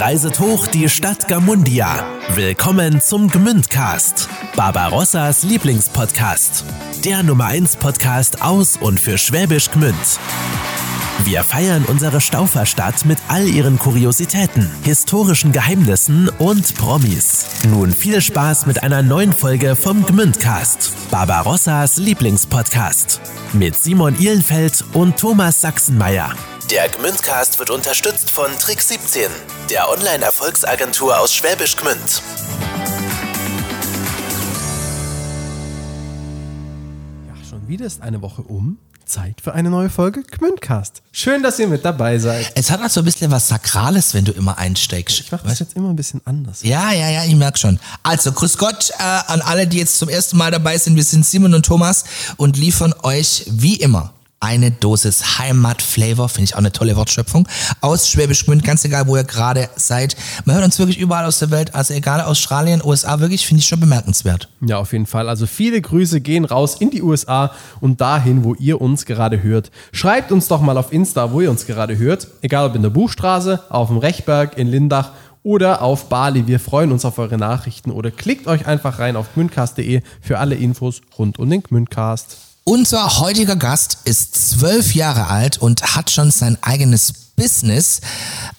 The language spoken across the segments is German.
reiset hoch die Stadt Gamundia. Willkommen zum Gmündcast, Barbarossas Lieblingspodcast. Der Nummer 1 Podcast aus und für Schwäbisch Gmünd. Wir feiern unsere Stauferstadt mit all ihren Kuriositäten, historischen Geheimnissen und Promis. Nun viel Spaß mit einer neuen Folge vom Gmündcast, Barbarossas Lieblingspodcast. Mit Simon Ihlenfeld und Thomas Sachsenmeier. Der Gmündcast wird unterstützt von Trick 17, der Online-Erfolgsagentur aus Schwäbisch Gmünd. Ja, schon wieder ist eine Woche um. Zeit für eine neue Folge Gmündcast. Schön, dass ihr mit dabei seid. Es hat auch so ein bisschen was Sakrales, wenn du immer einsteigst. Ich mache das jetzt immer ein bisschen anders. Ja, ja, ja, ich merke schon. Also, grüß Gott äh, an alle, die jetzt zum ersten Mal dabei sind. Wir sind Simon und Thomas und liefern euch wie immer eine Dosis Heimatflavor, finde ich auch eine tolle Wortschöpfung, aus Schwäbisch Gmünd, ganz egal, wo ihr gerade seid. Man hört uns wirklich überall aus der Welt, also egal, Australien, USA, wirklich, finde ich schon bemerkenswert. Ja, auf jeden Fall. Also viele Grüße gehen raus in die USA und dahin, wo ihr uns gerade hört. Schreibt uns doch mal auf Insta, wo ihr uns gerade hört. Egal ob in der Buchstraße, auf dem Rechberg, in Lindach oder auf Bali. Wir freuen uns auf eure Nachrichten oder klickt euch einfach rein auf gmündcast.de für alle Infos rund um den Gmündcast. Unser heutiger Gast ist zwölf Jahre alt und hat schon sein eigenes Business.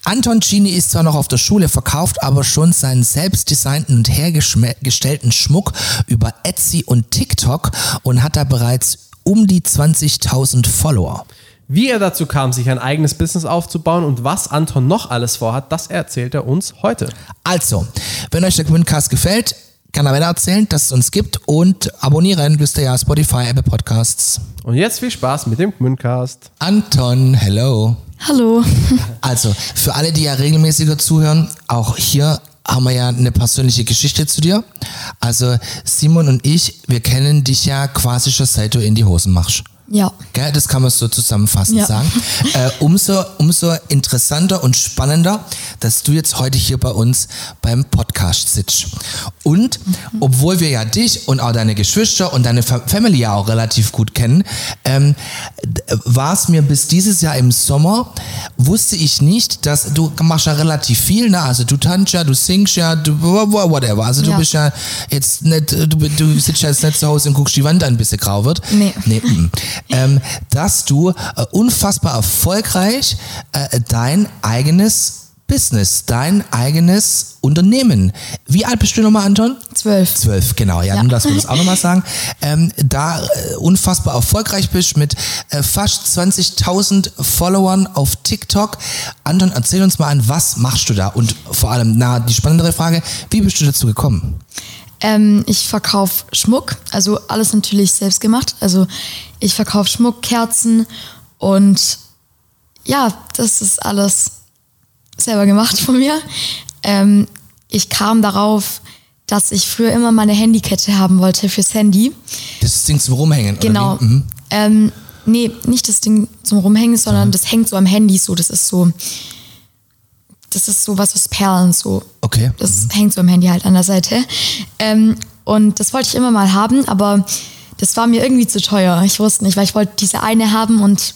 Anton Cini ist zwar noch auf der Schule, verkauft aber schon seinen selbstdesignten und hergestellten Schmuck über Etsy und TikTok und hat da bereits um die 20.000 Follower. Wie er dazu kam, sich ein eigenes Business aufzubauen und was Anton noch alles vorhat, das erzählt er uns heute. Also, wenn euch der Gmündcast gefällt, kann er weiter erzählen, dass es uns gibt und abonnieren wisst ihr ja Spotify, Apple Podcasts. Und jetzt viel Spaß mit dem Gmündcast. Anton, hello. Hallo. Also, für alle, die ja regelmäßiger zuhören, auch hier haben wir ja eine persönliche Geschichte zu dir. Also, Simon und ich, wir kennen dich ja quasi schon seit du in die Hosen machst. Ja. Gell, das kann man so zusammenfassend Ja. sagen. Äh, umso, umso interessanter und spannender, dass du jetzt heute hier bei uns beim Podcast sitzt. Und obwohl wir ja dich und auch deine Geschwister und deine Fa Family ja auch relativ gut kennen, ähm, war es mir bis dieses Jahr im Sommer, wusste ich nicht, dass du machst ja relativ viel, ne? Also du tanzt ja, du singst ja, du whatever. Also du Ja. bist ja jetzt nicht, du, du sitzt ja jetzt nicht zu Hause und guckst die Wand an, bis sie grau wird. Nee. Nee, mm. Ähm, dass du äh, unfassbar erfolgreich äh, dein eigenes Business, dein eigenes Unternehmen. Wie alt bist du nochmal, Anton? Zwölf. Zwölf, genau. Ja, Ja. nun lass wir das auch nochmal sagen. Ähm, da äh, unfassbar erfolgreich bist mit äh, fast 20.000 Followern auf TikTok. Anton, erzähl uns mal an, was machst du da? Und vor allem, na, die spannendere Frage, wie bist du dazu gekommen? Ähm, ich verkaufe Schmuck, also alles natürlich selbst gemacht. Also ich verkaufe Schmuck, Kerzen und ja, das ist alles selber gemacht von mir. Ähm, ich kam darauf, dass ich früher immer meine Handykette haben wollte fürs Handy. Das Ding zum Rumhängen, oder Genau. Mhm. Ähm, nee, nicht das Ding zum Rumhängen, sondern das hängt so am Handy so. Das ist so, das ist so was aus Perlen so. Okay. Das hängt so am Handy halt an der Seite. Ähm, und das wollte ich immer mal haben, aber das war mir irgendwie zu teuer. Ich wusste nicht, weil ich wollte diese eine haben und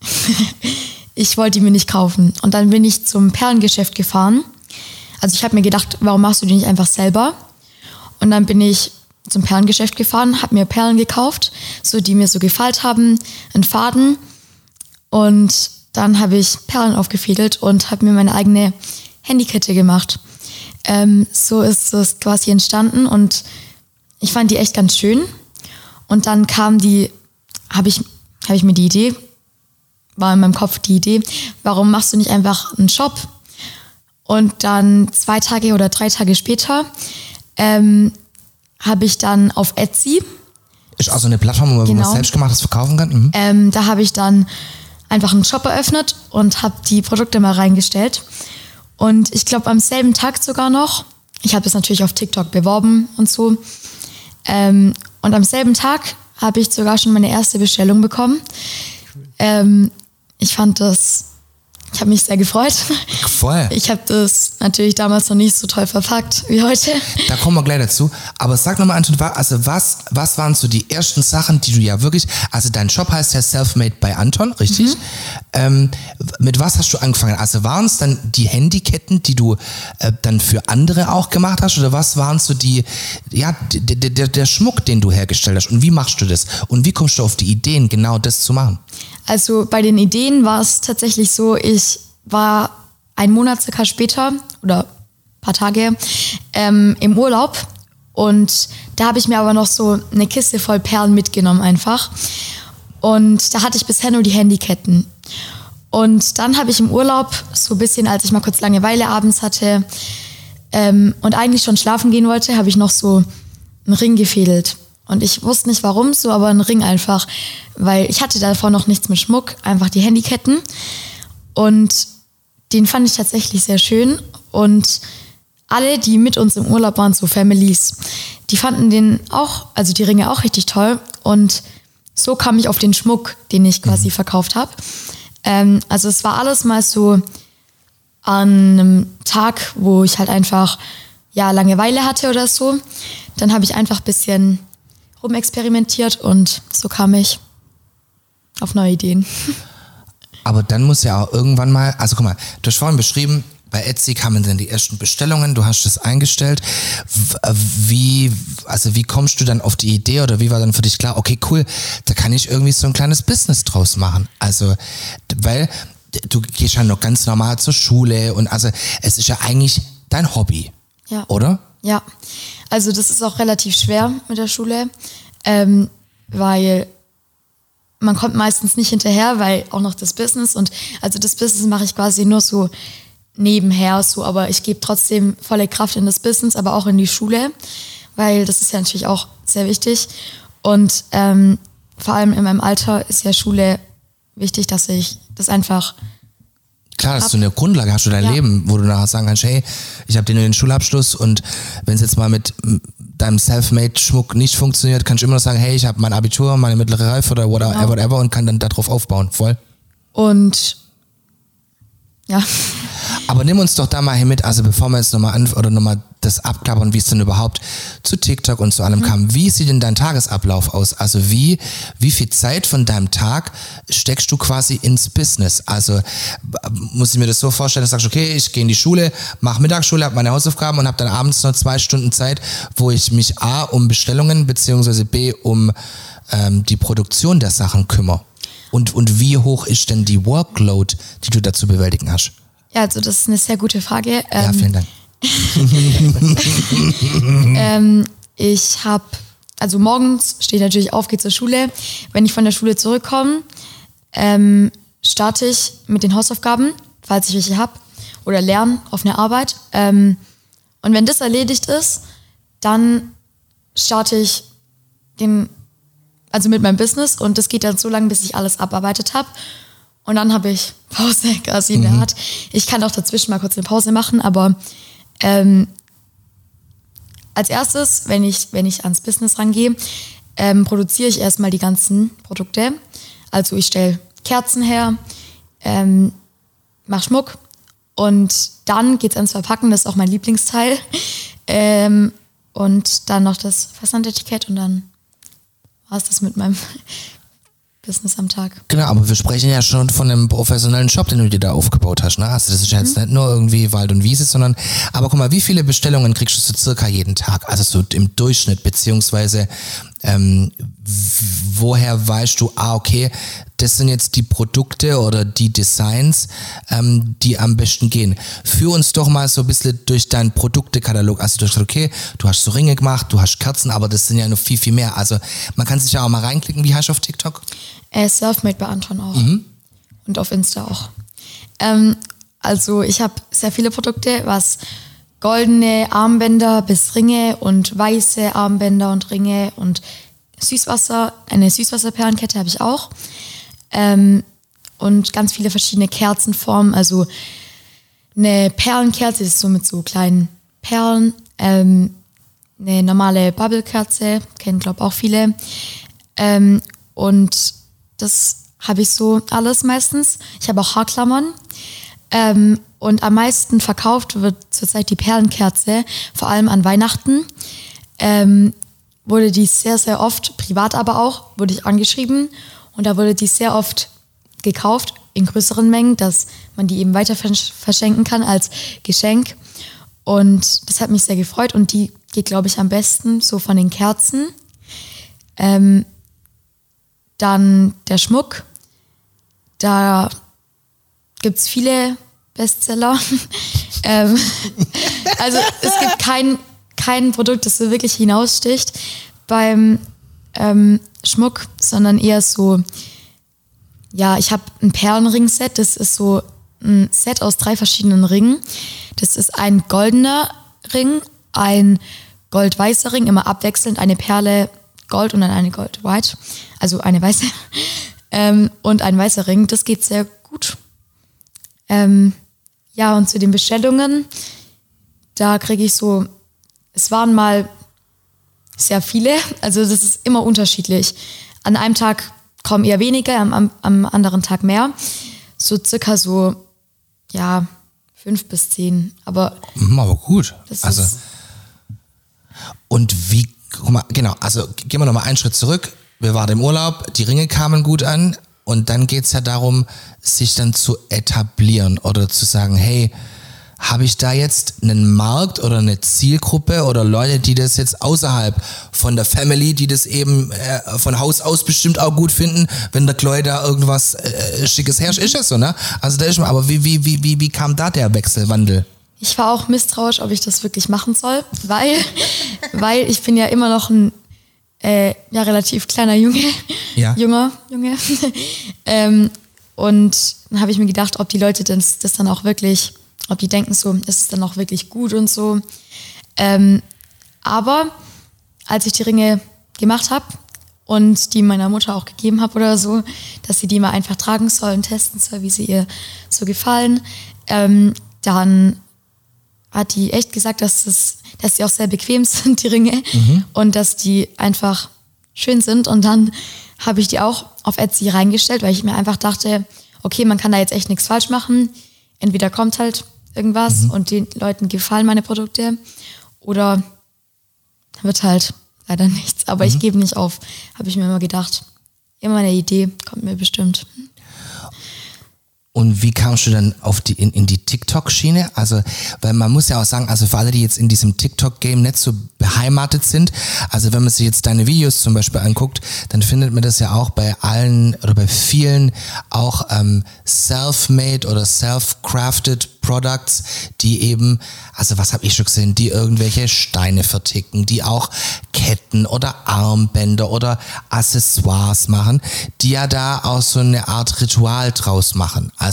ich wollte die mir nicht kaufen. Und dann bin ich zum Perlengeschäft gefahren. Also ich habe mir gedacht, warum machst du die nicht einfach selber? Und dann bin ich zum Perlengeschäft gefahren, habe mir Perlen gekauft, so die mir so gefallen haben, einen Faden. Und dann habe ich Perlen aufgefädelt und habe mir meine eigene Handykette gemacht. Ähm, so ist es quasi entstanden und ich fand die echt ganz schön. Und dann kam die, habe ich, habe ich mir die Idee, war in meinem Kopf die Idee, warum machst du nicht einfach einen Shop? Und dann zwei Tage oder drei Tage später ähm, habe ich dann auf Etsy, Ist also eine Plattform, wo man Genau. was selbstgemachtes verkaufen kann? Mhm. ähm, da habe ich dann einfach einen Shop eröffnet und habe die Produkte mal reingestellt. Und ich glaube am selben Tag sogar noch, ich habe das natürlich auf TikTok beworben und so. Ähm, und am selben Tag habe ich sogar schon meine erste Bestellung bekommen. Ähm, ich fand das, ich habe mich sehr gefreut. Voll. Ich habe das natürlich damals noch nicht so toll verpackt wie heute. Da kommen wir gleich dazu. Aber sag nochmal, Anton, also was, was waren so die ersten Sachen, die du ja wirklich, also dein Shop heißt ja Selfmade bei Anton, richtig? Ähm, mit was hast du angefangen? Also waren es dann die Handyketten, die du äh, dann für andere auch gemacht hast? Oder was waren so die, ja, der Schmuck, den du hergestellt hast? Und wie machst du das? Und wie kommst du auf die Ideen, genau das zu machen? Also bei den Ideen war es tatsächlich so, ich war ein Monat circa später oder ein paar Tage ähm, im Urlaub und da habe ich mir aber noch so eine Kiste voll Perlen mitgenommen einfach. Und da hatte ich bisher nur die Handyketten. Und dann habe ich im Urlaub, so ein bisschen, als ich mal kurz Langeweile abends hatte ähm, und eigentlich schon schlafen gehen wollte, habe ich noch so einen Ring gefädelt. Und ich wusste nicht warum so, aber einen Ring einfach, weil ich hatte davor noch nichts mit Schmuck, einfach die Handyketten. Und den fand ich tatsächlich sehr schön. Und alle, die mit uns im Urlaub waren, so Families, die fanden den auch, also die Ringe auch richtig toll. Und so kam ich auf den Schmuck, den ich quasi verkauft habe. Ähm, also es war alles mal so an einem Tag, wo ich halt einfach ja Langeweile hatte oder so. Dann habe ich einfach ein bisschen rumexperimentiert und so kam ich auf neue Ideen. Aber dann muss ja auch irgendwann mal, also guck mal, du hast vorhin beschrieben, bei Etsy kamen dann die ersten Bestellungen, du hast das eingestellt. Äh, Wie, also wie kommst du dann auf die Idee oder wie war dann für dich klar, okay, cool, da kann ich irgendwie so ein kleines Business draus machen? Also, weil du gehst ja noch ganz normal zur Schule und also es ist ja eigentlich dein Hobby, Ja. oder? Ja, also das ist auch relativ schwer mit der Schule, ähm, weil man kommt meistens nicht hinterher, weil auch noch das Business und also das Business mache ich quasi nur so nebenher, so, aber ich gebe trotzdem volle Kraft in das Business, aber auch in die Schule, weil das ist ja natürlich auch sehr wichtig. Und ähm, vor allem in meinem Alter ist ja Schule wichtig, dass ich das einfach Klar, dass du eine Grundlage hast für dein Ja. Leben, wo du nachher sagen kannst, hey, ich habe den und den Schulabschluss und wenn es jetzt mal mit deinem Selfmade-Schmuck nicht funktioniert, kannst du immer noch sagen, hey, ich habe mein Abitur, meine mittlere Reife oder whatever, Genau. whatever und kann dann darauf aufbauen, voll. und ja. Aber nimm uns doch da mal hier mit, also bevor wir jetzt nochmal an oder nochmal das abklappern, wie es denn überhaupt zu TikTok und zu allem kam. Wie sieht denn dein Tagesablauf aus? Also wie, wie viel Zeit von deinem Tag steckst du quasi ins Business? Also b- muss ich mir das so vorstellen, dass du sagst, okay, ich gehe in die Schule, mache Mittagsschule, habe meine Hausaufgaben und habe dann abends noch zwei Stunden Zeit, wo ich mich A um Bestellungen beziehungsweise B um ähm, die Produktion der Sachen kümmere. Und, und wie hoch ist denn die Workload, die du dazu bewältigen hast? Ja, also das ist eine sehr gute Frage. Ja, Ähm, vielen Dank. ähm, ich habe, also morgens stehe ich natürlich auf, gehe zur Schule. Wenn ich von der Schule zurückkomme, ähm, starte ich mit den Hausaufgaben, falls ich welche habe, oder lerne auf eine Arbeit. Ähm, und wenn das erledigt ist, dann starte ich den, also mit meinem Business und das geht dann so lange, bis ich alles abarbeitet habe. Und dann habe ich Pause quasi in der Art. Ich kann auch dazwischen mal kurz eine Pause machen, aber ähm, als erstes, wenn ich, wenn ich ans Business rangehe, ähm, produziere ich erstmal die ganzen Produkte. Also ich stelle Kerzen her, ähm, mache Schmuck und dann geht's ans Verpacken, das ist auch mein Lieblingsteil. Ähm, und dann noch das Versandetikett und dann war es das mit meinem Business am Tag. Genau, aber wir sprechen ja schon von einem professionellen Shop, den du dir da aufgebaut hast. Ne? Also das ist ja jetzt nicht nur irgendwie Wald und Wiese, sondern, aber guck mal, wie viele Bestellungen kriegst du so circa jeden Tag? Also so im Durchschnitt, beziehungsweise ähm, woher weißt du, ah, okay, das sind jetzt die Produkte oder die Designs, ähm, die am besten gehen. Führ uns doch mal so ein bisschen durch deinen Produktekatalog. Also du hast okay, du hast so Ringe gemacht, du hast Kerzen, aber das sind ja noch viel, viel mehr. Also man kann sich ja auch mal reinklicken. Wie heißt du auf TikTok? Äh, Selfmade bei Anton auch. Und auf Insta auch. Ähm, also ich habe sehr viele Produkte, was goldene Armbänder bis Ringe und weiße Armbänder und Ringe und Süßwasser, eine Süßwasserperlenkette habe ich auch. Ähm, und ganz viele verschiedene Kerzenformen, also eine Perlenkerze, ist so mit so kleinen Perlen, ähm, eine normale Bubblekerze, kennen glaube auch viele. Ähm, und das habe ich so alles meistens. Ich habe auch Haarklammern. Ähm, und am meisten verkauft wird zurzeit die Perlenkerze, vor allem an Weihnachten. Ähm, wurde die sehr, sehr oft, privat aber auch, wurde ich angeschrieben und da wurde die sehr oft gekauft in größeren Mengen, dass man die eben weiter versch- verschenken kann als Geschenk. Und das hat mich sehr gefreut und die geht, glaube ich, am besten so von den Kerzen. Ähm, dann der Schmuck. Da gibt es viele Bestseller. ähm, also es gibt kein, kein Produkt, das so wirklich hinaussticht beim ähm, Schmuck, sondern eher so, ja, ich habe ein Perlenring-Set, das ist so ein Set aus drei verschiedenen Ringen. Das ist ein goldener Ring, ein goldweißer Ring, immer abwechselnd, eine Perle Gold und dann eine Gold White, also eine weiße. Ähm, und ein weißer Ring, das geht sehr gut. Ähm, ja, und zu den Bestellungen, da kriege ich so, es waren mal sehr viele, also das ist immer unterschiedlich. An einem Tag kommen eher weniger, am, am, anderen Tag mehr. So circa so, ja, fünf bis zehn. Aber Mhm, aber gut. das also, und wie, guck mal, genau, also gehen wir nochmal einen Schritt zurück. Wir waren im Urlaub, die Ringe kamen gut an und dann geht's ja darum, sich dann zu etablieren oder zu sagen, hey, habe ich da jetzt einen Markt oder eine Zielgruppe oder Leute, die das jetzt außerhalb von der Family, die das eben äh, von Haus aus bestimmt auch gut finden, wenn der Chloe da irgendwas äh, Schickes herrscht, ist es so, ne? Also da ist man, aber wie, wie, wie, wie, wie kam da der Wechselwandel? ich war auch misstrauisch, ob ich das wirklich machen soll, weil, weil ich bin ja immer noch ein äh, ja, relativ kleiner Junge. Ja. Junger Junge. ähm, und dann habe ich mir gedacht, ob die Leute das, das dann auch wirklich, ob die denken so, ist es dann auch wirklich gut und so. Ähm, aber als ich die Ringe gemacht habe und die meiner Mutter auch gegeben habe oder so, dass sie die mal einfach tragen soll und testen soll, wie sie ihr so gefallen, ähm, dann hat die echt gesagt, dass, es, dass sie auch sehr bequem sind, die Ringe, und dass die einfach schön sind. Und dann habe ich die auch auf Etsy reingestellt, weil ich mir einfach dachte, okay, man kann da jetzt echt nichts falsch machen. Entweder kommt halt irgendwas und den Leuten gefallen meine Produkte oder wird halt leider nichts. Aber ich gebe nicht auf, habe ich mir immer gedacht. Immer eine Idee, kommt mir bestimmt. Und wie kamst du dann auf die, in, in die TikTok-Schiene? Also, weil man muss ja auch sagen, also für alle, die jetzt in diesem TikTok-Game nicht so beheimatet sind, also wenn man sich jetzt deine Videos zum Beispiel anguckt, dann findet man das ja auch bei allen oder bei vielen auch ähm, self-made oder self-crafted Products, die eben, also was habe ich schon gesehen, die irgendwelche Steine verticken, die auch Ketten oder Armbänder oder Accessoires machen, die ja da auch so eine Art Ritual draus machen. Also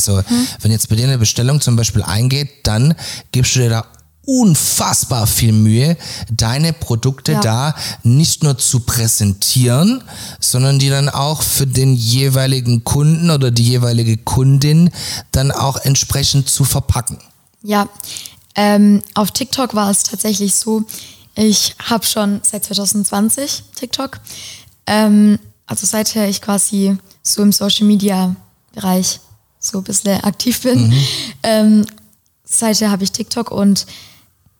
wenn jetzt bei dir eine Bestellung zum Beispiel eingeht, dann gibst du dir da unfassbar viel Mühe, deine Produkte Ja. da nicht nur zu präsentieren, sondern die dann auch für den jeweiligen Kunden oder die jeweilige Kundin dann auch entsprechend zu verpacken. Ja, ähm, auf TikTok war es tatsächlich so, ich habe schon seit 2020 TikTok, ähm, also seither ich quasi so im Social Media Bereich so ein bisschen aktiv bin, ähm, seither habe ich TikTok und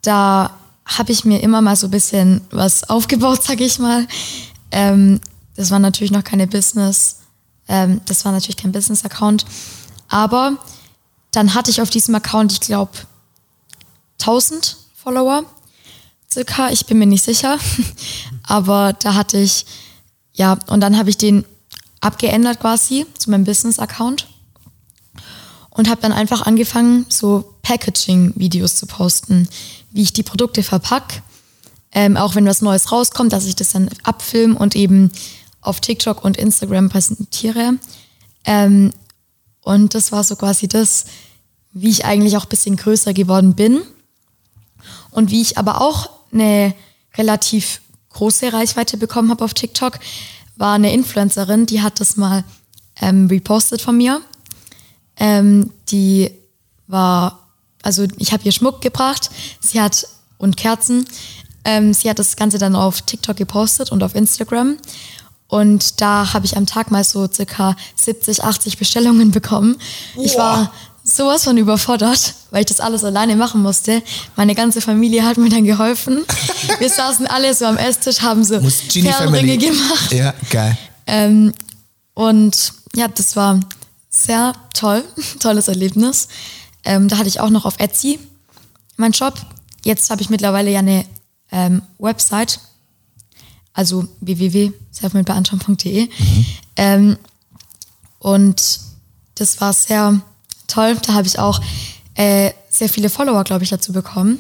da habe ich mir immer mal so ein bisschen was aufgebaut, sag ich mal. Ähm, das war natürlich noch keine Business, ähm, das war natürlich kein Business-Account, aber dann hatte ich auf diesem Account, ich glaube, 1000 Follower circa, ich bin mir nicht sicher, aber da hatte ich, ja, und dann habe ich den abgeändert quasi zu meinem Business-Account und habe dann einfach angefangen, so Packaging-Videos zu posten, wie ich die Produkte verpack, ähm, auch wenn was Neues rauskommt, dass ich das dann abfilme und eben auf TikTok und Instagram präsentiere. Ähm, und das war so quasi das, wie ich eigentlich auch ein bisschen größer geworden bin und wie ich aber auch eine relativ große Reichweite bekommen habe auf TikTok, war eine Influencerin, die hat das mal ähm, repostet von mir. Ähm, die war, also ich habe ihr Schmuck gebracht, sie hat und Kerzen. Ähm, sie hat das Ganze dann auf TikTok gepostet und auf Instagram. Und da habe ich am Tag mal so circa 70, 80 Bestellungen bekommen. Ich war sowas von überfordert, weil ich das alles alleine machen musste. Meine ganze Familie hat mir dann geholfen. Wir saßen alle so am Esstisch, haben so Perlenringe gemacht. Ja, geil. Ähm, und ja, das war sehr toll, tolles Erlebnis. Ähm, da hatte ich auch noch auf Etsy meinen Shop. Jetzt habe ich mittlerweile ja eine ähm, Website, also www.selfmadebeanton.de. Ähm, und das war sehr toll. Da habe ich auch äh, sehr viele Follower, glaube ich, dazu bekommen.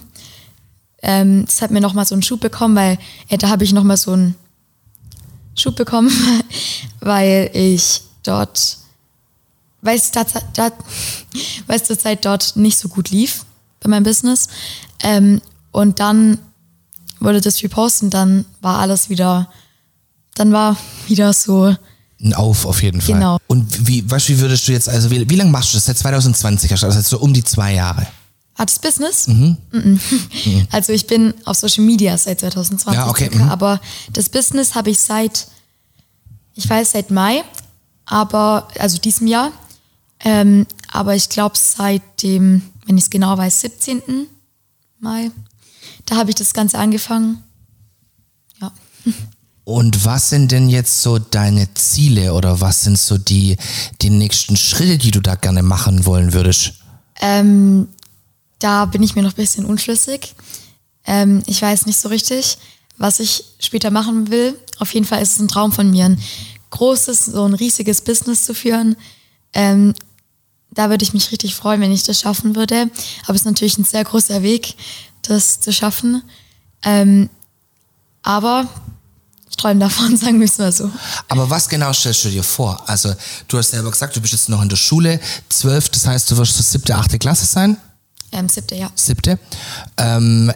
Ähm, das hat mir nochmal so einen Schub bekommen, weil äh, da habe ich nochmal so einen Schub bekommen, weil ich dort, weil es, zur Zeit dort nicht so gut lief bei meinem Business. Ähm, und dann wurde das reposten, dann war alles wieder, dann war wieder so, Ein Auf auf jeden Fall. Genau. Und wie, du, wie würdest du jetzt, also wie, wie lange machst du das? Seit 2020 hast du das, also so um die zwei Jahre. Hat das Business? Mhm. Also ich bin auf Social Media seit 2020 Ja, okay, circa, mhm. aber das Business habe ich seit, ich weiß seit Mai, aber also diesem Jahr, ähm, aber ich glaube seit dem, wenn ich es genau weiß, 17. Mai, da habe ich das Ganze angefangen. Ja. Und was sind denn jetzt so deine Ziele oder was sind so die, die nächsten Schritte, die du da gerne machen wollen würdest? Ähm, da bin ich mir noch ein bisschen unschlüssig. Ähm, ich weiß nicht so richtig, was ich später machen will. Auf jeden Fall ist es ein Traum von mir, ein großes, so ein riesiges Business zu führen. Ähm, da würde ich mich richtig freuen, wenn ich das schaffen würde. Aber es ist natürlich ein sehr großer Weg, das zu schaffen. Ähm, aber ich träume davon, sagen wir es mal so. Aber was genau stellst du dir vor? Also, du hast selber gesagt, du bist jetzt noch in der Schule, zwölf, das heißt, du wirst so siebte, achte Klasse sein? Ähm, siebte, ja. siebte. Ähm,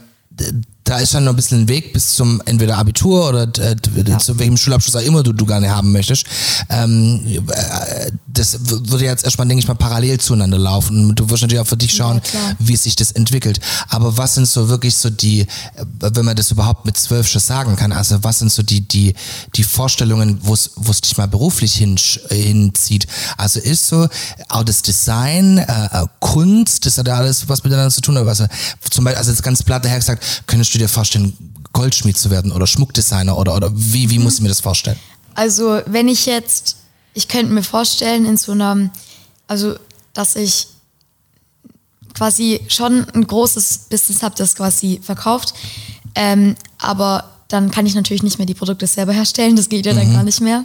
da ist dann noch ein bisschen ein Weg bis zum entweder Abitur oder äh, d- zu welchem Schulabschluss auch immer du, du gerne haben möchtest. Ähm, äh, das würde jetzt erstmal, denke ich mal, parallel zueinander laufen. Und du wirst natürlich auch für dich schauen, klar. wie sich das entwickelt. Aber was sind so wirklich so die, äh, wenn man das überhaupt mit zwölf schon sagen kann, also was sind so die, die, die Vorstellungen, wo es dich mal beruflich hin, hinzieht? Also ist so auch das Design, äh, äh, Kunst, das hat ja alles was miteinander zu tun. Aber also, zum Beispiel, also jetzt ganz platt daher gesagt, könntest du dir vorstellen, Goldschmied zu werden oder Schmuckdesigner oder, oder wie, wie muss ich mir das vorstellen? Also, wenn ich jetzt, ich könnte mir vorstellen, in so einer, also, dass ich quasi schon ein großes Business habe, das quasi verkauft, ähm, aber dann kann ich natürlich nicht mehr die Produkte selber herstellen, das geht ja dann gar nicht mehr.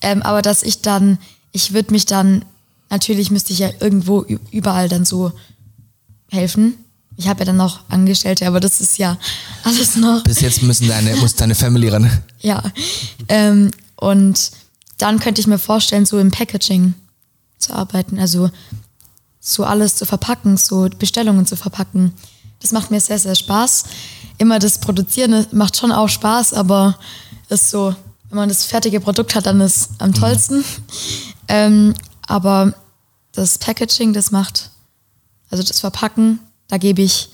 Ähm, aber dass ich dann, ich würde mich dann, natürlich müsste ich ja irgendwo überall dann so helfen. Ich habe ja dann noch Angestellte, aber das ist ja alles noch. Bis jetzt müssen deine, muss deine Family ran. Ja. Ähm, und dann könnte ich mir vorstellen, so im Packaging zu arbeiten. Also so alles zu verpacken, so Bestellungen zu verpacken. Das macht mir sehr, sehr Spaß. Immer das Produzieren macht schon auch Spaß, aber ist so, wenn man das fertige Produkt hat, dann ist es am tollsten. Ähm, aber das Packaging, das macht, also das Verpacken, da gebe ich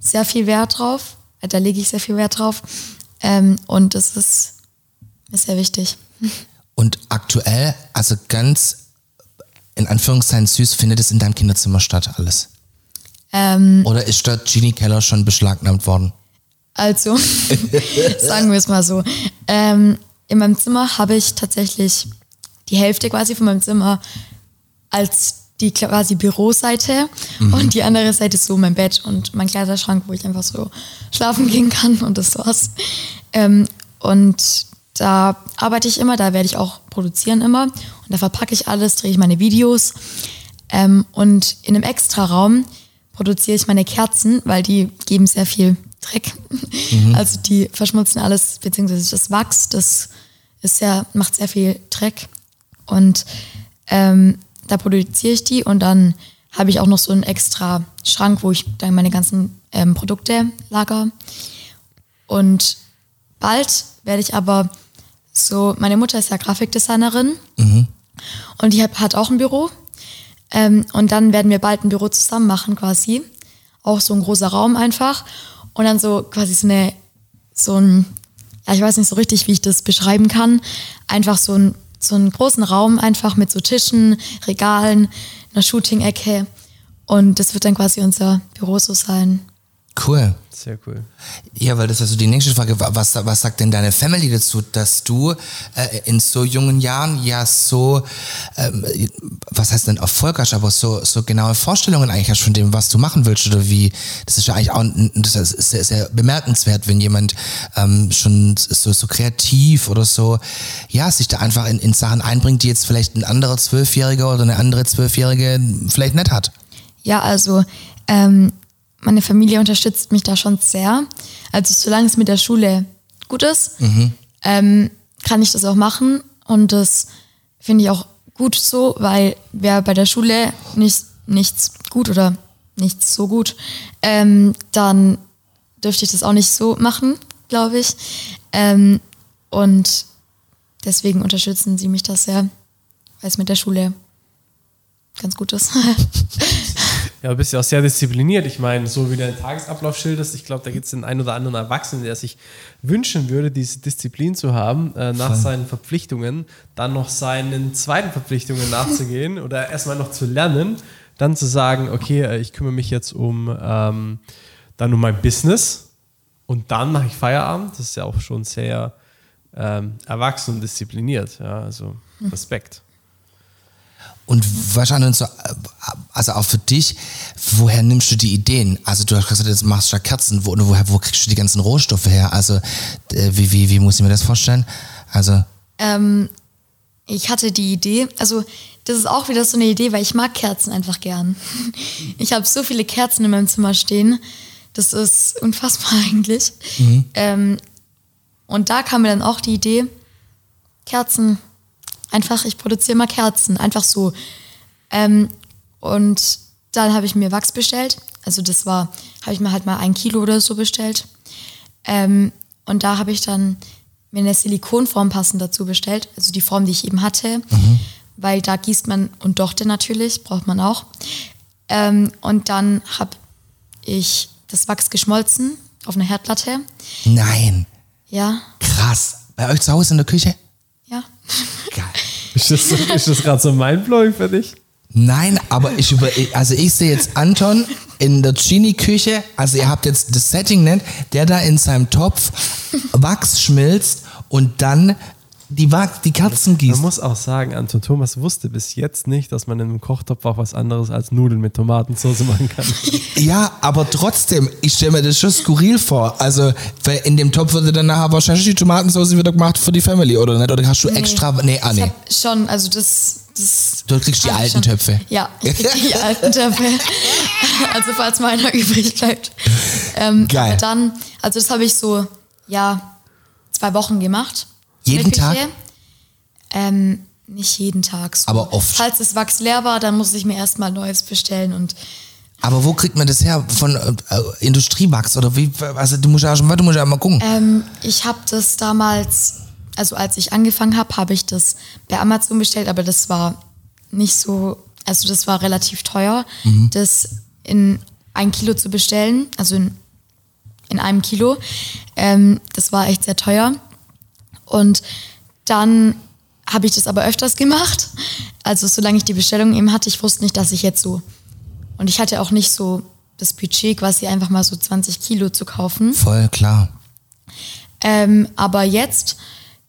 sehr viel Wert drauf. Da lege ich sehr viel Wert drauf. Ähm, und das ist, ist sehr wichtig. Und aktuell, also ganz in Anführungszeichen süß, findet es in deinem Kinderzimmer statt, alles? Ähm, Oder ist dort Genie Keller schon beschlagnahmt worden? Also, sagen wir es mal so. Ähm, in meinem Zimmer habe ich tatsächlich die Hälfte quasi von meinem Zimmer als die quasi Büroseite und die andere Seite ist so mein Bett und mein Kleiderschrank, wo ich einfach so schlafen gehen kann und das war's. Ähm, und da arbeite ich immer, da werde ich auch produzieren immer und da verpacke ich alles, drehe ich meine Videos ähm, und in einem Extraraum produziere ich meine Kerzen, weil die geben sehr viel Dreck. Also die verschmutzen alles, beziehungsweise das Wachs, das ist sehr, macht sehr viel Dreck. Und ähm, da produziere ich die und dann habe ich auch noch so einen extra Schrank, wo ich dann meine ganzen ähm, Produkte lager. Und bald werde ich aber so, meine Mutter ist ja Grafikdesignerin und die hat, hat auch ein Büro. Ähm, und dann werden wir bald ein Büro zusammen machen quasi. Auch so ein großer Raum einfach. Und dann so quasi so eine, so ein, ja, ich weiß nicht so richtig, wie ich das beschreiben kann. Einfach so, ein, so einen großen Raum einfach mit so Tischen, Regalen, einer Shooting-Ecke. Und das wird dann quasi unser Büro so sein. Cool. Sehr cool. Ja, weil das ist also die nächste Frage. Was, was sagt denn deine Family dazu, dass du äh, in so jungen Jahren ja so, ähm, was heißt denn Erfolg hast, aber so, so genaue Vorstellungen eigentlich hast von dem, was du machen willst oder wie, das ist ja eigentlich auch das ist sehr, sehr bemerkenswert, wenn jemand ähm, schon so, so kreativ oder so, ja, sich da einfach in, in Sachen einbringt, die jetzt vielleicht ein anderer Zwölfjähriger oder eine andere Zwölfjährige vielleicht nicht hat. Ja, also ähm, meine Familie unterstützt mich da schon sehr. Also solange es mit der Schule gut ist, mhm. ähm, kann ich das auch machen. Und das finde ich auch gut so, weil wer bei der Schule nicht, nichts gut oder nichts so gut, ähm, dann dürfte ich das auch nicht so machen, glaube ich. Ähm, und deswegen unterstützen sie mich das sehr, weil es mit der Schule ganz gut ist. Ja, du bist ja auch sehr diszipliniert. Ich meine, so wie du deinen Tagesablauf schilderst, ich glaube, da gibt es den einen oder anderen Erwachsenen, der sich wünschen würde, diese Disziplin zu haben, äh, nach Voll. seinen Verpflichtungen, dann noch seinen zweiten Verpflichtungen nachzugehen oder erstmal noch zu lernen, dann zu sagen, okay, äh, ich kümmere mich jetzt um ähm, dann um mein Business und dann mache ich Feierabend. Das ist ja auch schon sehr ähm, erwachsen und diszipliniert. Ja, also Respekt. Und wahrscheinlich so, also auch für dich, woher nimmst du die Ideen? Also du hast gesagt, jetzt machst du ja Kerzen, wo, woher, wo kriegst du die ganzen Rohstoffe her? Also äh, wie, wie, wie muss ich mir das vorstellen? Also ähm, ich hatte die Idee, also das ist auch wieder so eine Idee, weil ich mag Kerzen einfach gern. Ich habe so viele Kerzen in meinem Zimmer stehen, das ist unfassbar eigentlich. Mhm. Ähm, und da kam mir dann auch die Idee, Kerzen Einfach, ich produziere mal Kerzen, einfach so. Ähm, und dann habe ich mir Wachs bestellt. Also das war, habe ich mir halt mal ein Kilo oder so bestellt. Ähm, und da habe ich dann mir eine Silikonform passend dazu bestellt, also die Form, die ich eben hatte, mhm. weil da gießt man und Dochte natürlich, braucht man auch. Ähm, und dann habe ich das Wachs geschmolzen auf einer Herdplatte. Nein. Ja. Krass. Bei euch zu Hause in der Küche? Ist das, ist das gerade so mindblowing für dich? Nein, aber ich über, also ich sehe jetzt Anton in der Genie-Küche, also ihr habt jetzt das Setting nennt, der da in seinem Topf Wachs schmilzt und dann die, die Kerzen gießt. Man muss auch sagen, Anton Thomas wusste bis jetzt nicht, dass man in einem Kochtopf auch was anderes als Nudeln mit Tomatensauce machen kann. Ja, aber trotzdem, ich stelle mir das schon skurril vor. Also, weil in dem Topf würde dann nachher wahrscheinlich die Tomatensauce wieder gemacht für die Family, oder nicht? Oder hast du nee, extra. Nee, ah, nee. schon, also das. Das du kriegst die alten schon. Töpfe. Ja, ich krieg die alten Töpfe. Also falls meiner übrig bleibt. Ähm, Geil. Aber dann, also das habe ich so, ja, zwei Wochen gemacht. Jeden Tag? Ähm, nicht jeden Tag. So. Aber oft. Falls das Wachs leer war, dann muss ich mir erstmal Neues bestellen und aber wo kriegt man das her? Von äh, Industriewachs oder wie? Also du musst ja schon, du musst ja mal gucken. Ähm, ich habe das damals, also als ich angefangen habe, habe ich das bei Amazon bestellt, aber das war nicht so, also das war relativ teuer, mhm. das in ein Kilo zu bestellen, also in, in einem Kilo. Ähm, das war echt sehr teuer. Und dann habe ich das aber öfters gemacht. Also solange ich die Bestellung eben hatte, ich wusste nicht, dass ich jetzt so. Und ich hatte auch nicht so das Budget, quasi einfach mal so 20 Kilo zu kaufen. Voll klar. Ähm, aber jetzt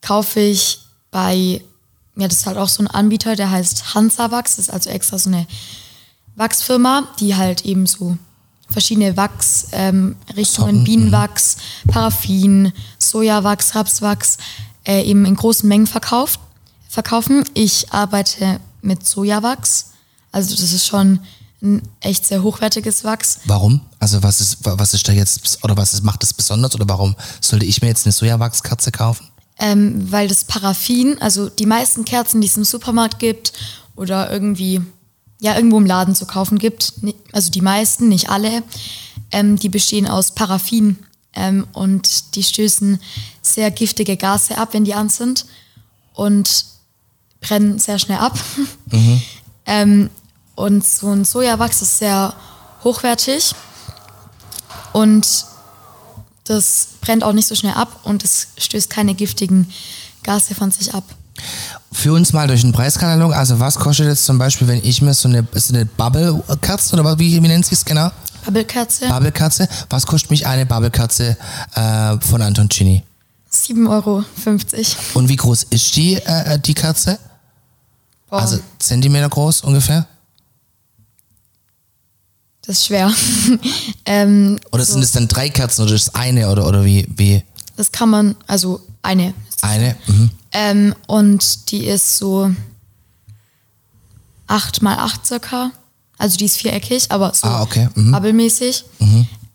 kaufe ich bei, ja, das ist halt auch so ein Anbieter, der heißt Hansa Wachs. Das ist also extra so eine Wachsfirma, die halt eben so verschiedene Wachsrichtungen, ähm, Bienenwachs, Paraffin, Sojawachs, Rapswachs, äh, eben in großen Mengen verkauft, verkaufen. Ich arbeite mit Sojawachs. Also das ist schon ein echt sehr hochwertiges Wachs. Warum? Also was ist, was ist da jetzt, oder was ist, macht das besonders oder warum sollte ich mir jetzt eine Sojawachskerze kaufen? Ähm, weil das Paraffin, also die meisten Kerzen, die es im Supermarkt gibt oder irgendwie, ja, irgendwo im Laden zu kaufen gibt, also die meisten, nicht alle, ähm, die bestehen aus Paraffin. Ähm, und die stößen sehr giftige Gase ab, wenn die an sind und brennen sehr schnell ab. Mhm. ähm, und so ein Sojawachs ist sehr hochwertig und das brennt auch nicht so schnell ab und es stößt keine giftigen Gase von sich ab. Für uns mal durch den Preiskatalog. Also was kostet jetzt zum Beispiel, wenn ich mir so eine, ist eine Bubble-Kerze oder wie, wie nennt sie es genau? Bubble-Kerze, Bubble-Kerze. Was kostet mich eine Bubble-Kerze äh, von Antoncini? 7,50 Euro. Und wie groß ist die, äh, die Kerze? Boah, Also Zentimeter groß ungefähr? das ist schwer. ähm, Oder sind es dann drei Kerzen oder ist es eine oder, oder wie, wie? das kann man, also eine. Eine? Mhm. Ähm, und die ist so 8 mal 8 circa. Also die ist viereckig, aber so Ah, okay. Mhm. bubble-mäßig.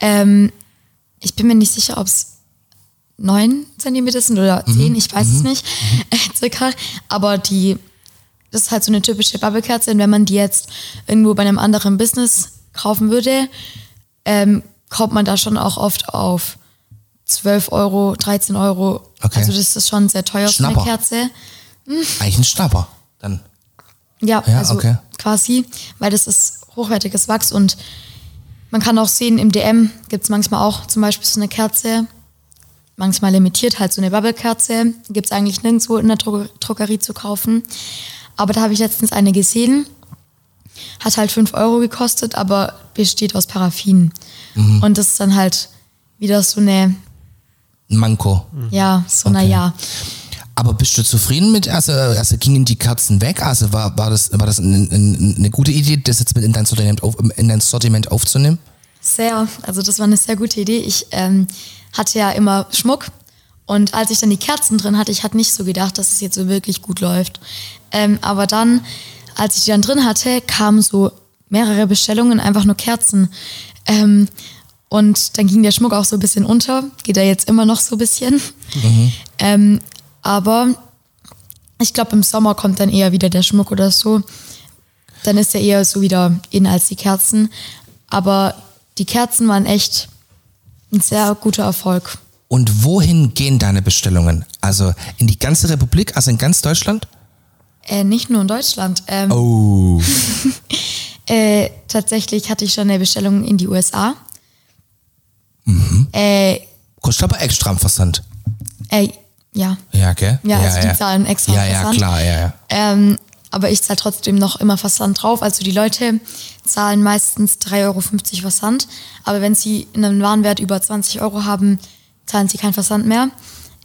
Ähm, ich bin mir nicht sicher, ob es 9 Zentimeter sind oder 10, ich weiß es nicht, äh, circa. Aber die, das ist halt so eine typische Bubble-Kerze. Und wenn man die jetzt irgendwo bei einem anderen Business kaufen würde, ähm, kommt man da schon auch oft auf 12 Euro, 13 Euro. Okay. Also das ist schon sehr teuer für eine Schnapper. Kerze. Eigentlich ein Schnapper. Dann. Ja, Ja, also okay. quasi, weil das ist hochwertiges Wachs und man kann auch sehen, im DM gibt es manchmal auch zum Beispiel so eine Kerze, manchmal limitiert halt so eine Bubble-Kerze, gibt es eigentlich nirgendwo in der Dro Drogerie zu kaufen. Aber da habe ich letztens eine gesehen, hat halt 5 Euro gekostet, aber besteht aus Paraffin. Mhm. Und das ist dann halt wieder so eine, Ein Manko. ja, so Okay. naja. Aber bist du zufrieden mit, also, also gingen die Kerzen weg? Also war, war das, war das ein, ein, eine gute Idee, das jetzt mit in dein Sortiment, auf, in dein Sortiment aufzunehmen? Sehr, also das war eine sehr gute Idee. Ich ähm, hatte ja immer Schmuck und als ich dann die Kerzen drin hatte, ich hatte nicht so gedacht, dass es jetzt so wirklich gut läuft. Ähm, aber dann, als ich die dann drin hatte, kamen so mehrere Bestellungen, einfach nur Kerzen. Ähm, und dann ging der Schmuck auch so ein bisschen unter, geht er jetzt immer noch so ein bisschen. Ähm, aber ich glaube, im Sommer kommt dann eher wieder der Schmuck oder so. Dann ist er eher so wieder in als die Kerzen. Aber die Kerzen waren echt ein sehr guter Erfolg. Und wohin gehen deine Bestellungen? Also in die ganze Republik, also in ganz Deutschland? Äh, nicht nur in Deutschland. Ähm, Oh. äh, tatsächlich hatte ich schon eine Bestellung in die USA. Mhm. Äh, Kostet aber extra am Versand. äh, ja. Ja, gell? Ja, also die zahlen extra Ja, ja, Versand. klar, ja, ja. Ähm, aber ich zahle trotzdem noch immer Versand drauf. Also die Leute zahlen meistens 3,50 Euro Versand. Aber wenn sie einen Warenwert über 20 Euro haben, zahlen sie keinen Versand mehr.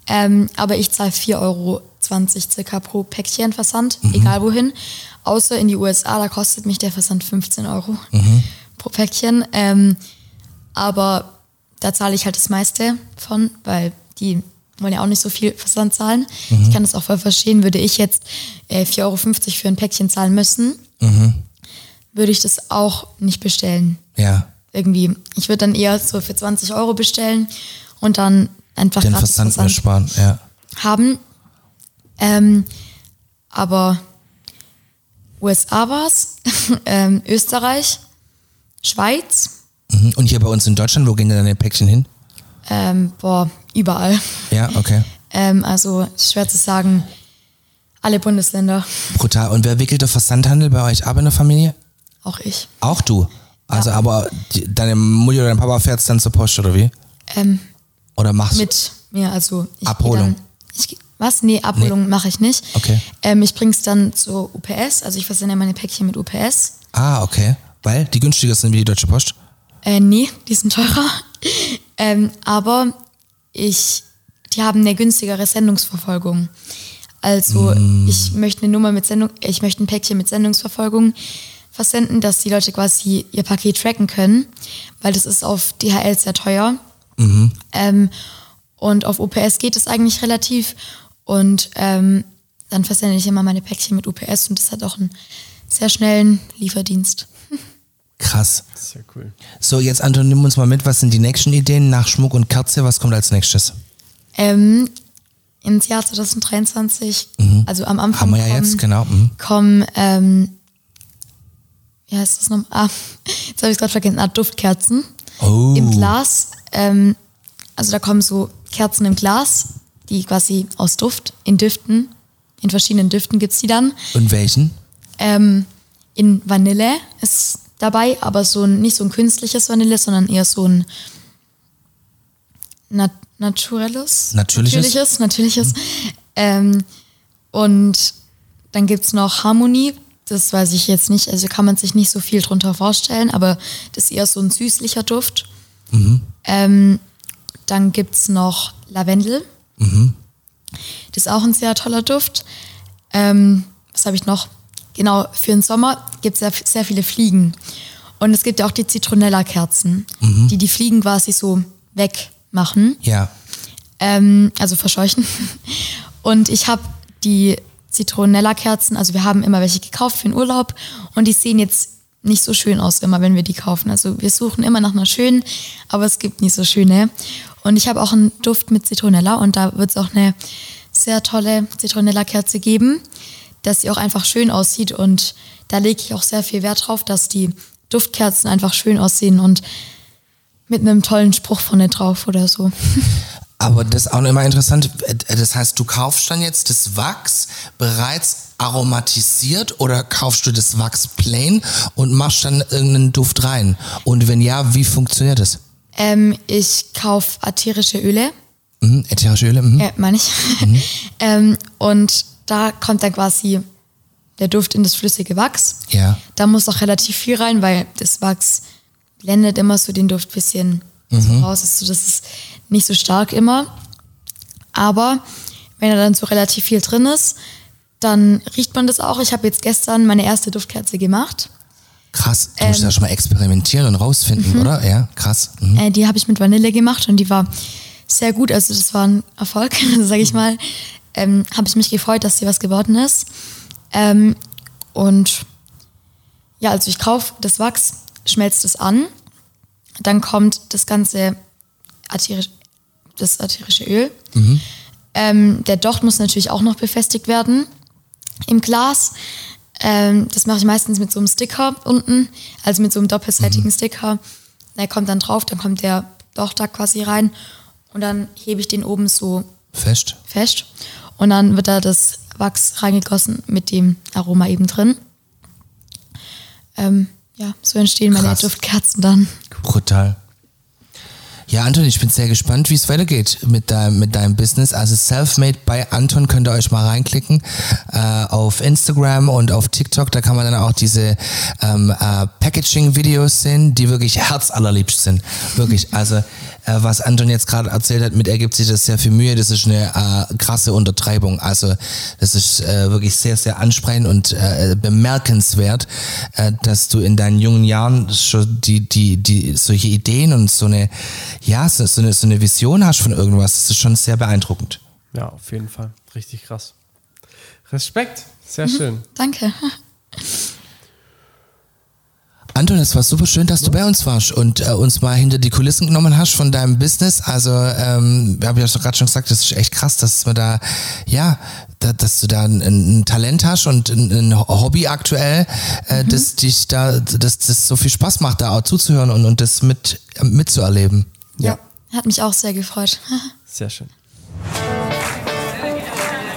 Ähm, aber ich zahle 4,20 Euro circa pro Päckchen Versand, egal wohin. Außer in die USA, da kostet mich der Versand 15 Euro pro Päckchen. Ähm, aber da zahle ich halt das meiste von, weil die wollen ja auch nicht so viel Versand zahlen. Ich kann das auch voll verstehen. Würde ich jetzt äh, 4,50 Euro für ein Päckchen zahlen müssen, würde ich das auch nicht bestellen. Ja. Irgendwie. Ich würde dann eher so für 20 Euro bestellen und dann einfach Den Versand, Versand ersparen, ja. haben. Ähm, aber USA war's, ähm, Österreich, Schweiz, Mhm. Und hier bei uns in Deutschland, wo gehen denn deine Päckchen hin? ähm, boah, überall. Ja, okay. Ähm, also schwer zu sagen, alle Bundesländer, Brutal. Und wer wickelt der Versandhandel bei euch ab in der Familie? auch ich. Auch du. Also aber die, deine Mutter oder dein Papa fährt dann zur Post oder wie? Ähm, Oder machst mit mir, also ich Abholung. Dann, ich, was? Nee, Abholung mache ich nicht. Okay. Ähm, ich bring's dann zur UPS, also ich versende meine Päckchen mit UPS. Ah, okay. Weil die günstiger sind wie die Deutsche Post? Äh, nee, die sind teurer. ähm, aber ich, die haben eine günstigere Sendungsverfolgung. Also ich möchte eine Nummer mit Sendung, ich möchte ein Päckchen mit Sendungsverfolgung versenden, dass die Leute quasi ihr Paket tracken können, weil das ist auf DHL sehr teuer. Ähm, und auf UPS geht es eigentlich relativ. Und ähm, dann versende ich immer meine Päckchen mit UPS und das hat auch einen sehr schnellen Lieferdienst. Krass. Sehr cool. So, jetzt Anton, nimm uns mal mit, was sind die nächsten Ideen nach Schmuck und Kerze? Was kommt als nächstes? Ähm, ins Jahr 2023, also am Anfang Haben wir ja kommen, jetzt, genau. Mhm. kommen, ähm, wie heißt das nochmal? Ah, jetzt habe ich gerade vergessen, ah, Duftkerzen Oh. im Glas. Ähm, also da kommen so Kerzen im Glas, die quasi aus Duft, in Düften, in verschiedenen Düften gibt's die dann. Und welchen? Ähm, in Vanille ist dabei, aber so ein, nicht so ein künstliches Vanille, sondern eher so ein nat naturelles. Natürliches? Natürliches, natürliches. Ähm, Und dann gibt es noch Harmonie. Das weiß ich jetzt nicht. Also kann man sich nicht so viel drunter vorstellen, aber das ist eher so ein süßlicher Duft. Ähm, dann gibt es noch Lavendel. Das ist auch ein sehr toller Duft. Ähm, was habe ich noch? Genau, für den Sommer gibt es sehr, sehr viele Fliegen. Und es gibt ja auch die Zitronella-Kerzen, die die Fliegen quasi so wegmachen Ja. ähm, also verscheuchen. Und ich habe die Zitronella-Kerzen, also wir haben immer welche gekauft für den Urlaub und die sehen jetzt nicht so schön aus immer, wenn wir die kaufen. Also wir suchen immer nach einer schönen, aber es gibt nie so schöne. Und ich habe auch einen Duft mit Zitronella und da wird es auch eine sehr tolle Zitronella-Kerze geben, dass sie auch einfach schön aussieht und da lege ich auch sehr viel Wert drauf, dass die Duftkerzen einfach schön aussehen und mit einem tollen Spruch vorne drauf oder so. Aber das ist auch immer interessant. Das heißt, du kaufst dann jetzt das Wachs bereits aromatisiert oder kaufst du das Wachs plain und machst dann irgendeinen Duft rein? Und wenn ja, wie funktioniert das? Ähm, ich kaufe ätherische Öle, Mhm, ätherische Öle? Mhm. äh, meine ich. ähm, und da kommt dann quasi der Duft in das flüssige Wachs. Ja. Da muss auch relativ viel rein, weil das Wachs blendet immer so den Duft ein bisschen so raus. Also das ist nicht so stark immer. Aber wenn da dann so relativ viel drin ist, dann riecht man das auch. Ich habe jetzt gestern meine erste Duftkerze gemacht. Krass. Du musst Ähm. ja schon mal experimentieren und rausfinden, oder? Ja, krass. Mhm. Äh, die habe ich mit Vanille gemacht und die war sehr gut. Also das war ein Erfolg, sage ich mal. Ähm, habe ich mich gefreut, dass sie was geworden ist. Ähm, und ja, also ich kaufe das Wachs, schmelzt es an, dann kommt das ganze ätherisch, das ätherische Öl. Ähm, der Docht muss natürlich auch noch befestigt werden im Glas. Ähm, das mache ich meistens mit so einem Sticker unten, also mit so einem doppelseitigen Sticker. Der kommt dann drauf, dann kommt der Docht da quasi rein und dann hebe ich den oben so Fest. fest und dann wird da das Wachs reingegossen mit dem Aroma eben drin. Ähm, ja, so entstehen meine Krass. Duftkerzen dann. Brutal. Ja, Anton, ich bin sehr gespannt, wie es weitergeht mit deinem, mit deinem Business. Also Selfmade bei Anton könnt ihr euch mal reinklicken äh, auf Instagram und auf TikTok. Da kann man dann auch diese ähm, äh, Packaging-Videos sehen, die wirklich herzallerliebst sind. Wirklich. Also äh, was Anton jetzt gerade erzählt hat, mit er gibt sich das sehr viel Mühe. Das ist eine äh, krasse Untertreibung. Also das ist äh, wirklich sehr, sehr ansprechend und äh, bemerkenswert, äh, dass du in deinen jungen Jahren schon die, die, die solche Ideen und so eine, ja, so, so, eine, so eine Vision hast von irgendwas. Das ist schon sehr beeindruckend. Ja, auf jeden Fall. Richtig krass. Respekt. Sehr schön. Danke. Anton, es war super schön, dass du bei uns warst und äh, uns mal hinter die Kulissen genommen hast von deinem Business. Also, ähm, wir haben ja gerade schon gesagt, das ist echt krass, dass man da, ja, da, dass du da ein, ein Talent hast und ein, ein Hobby aktuell, äh, das dich da, dass das so viel Spaß macht, da auch zuzuhören und, und das mit mitzuerleben. Ja. Hat mich auch sehr gefreut. Sehr schön.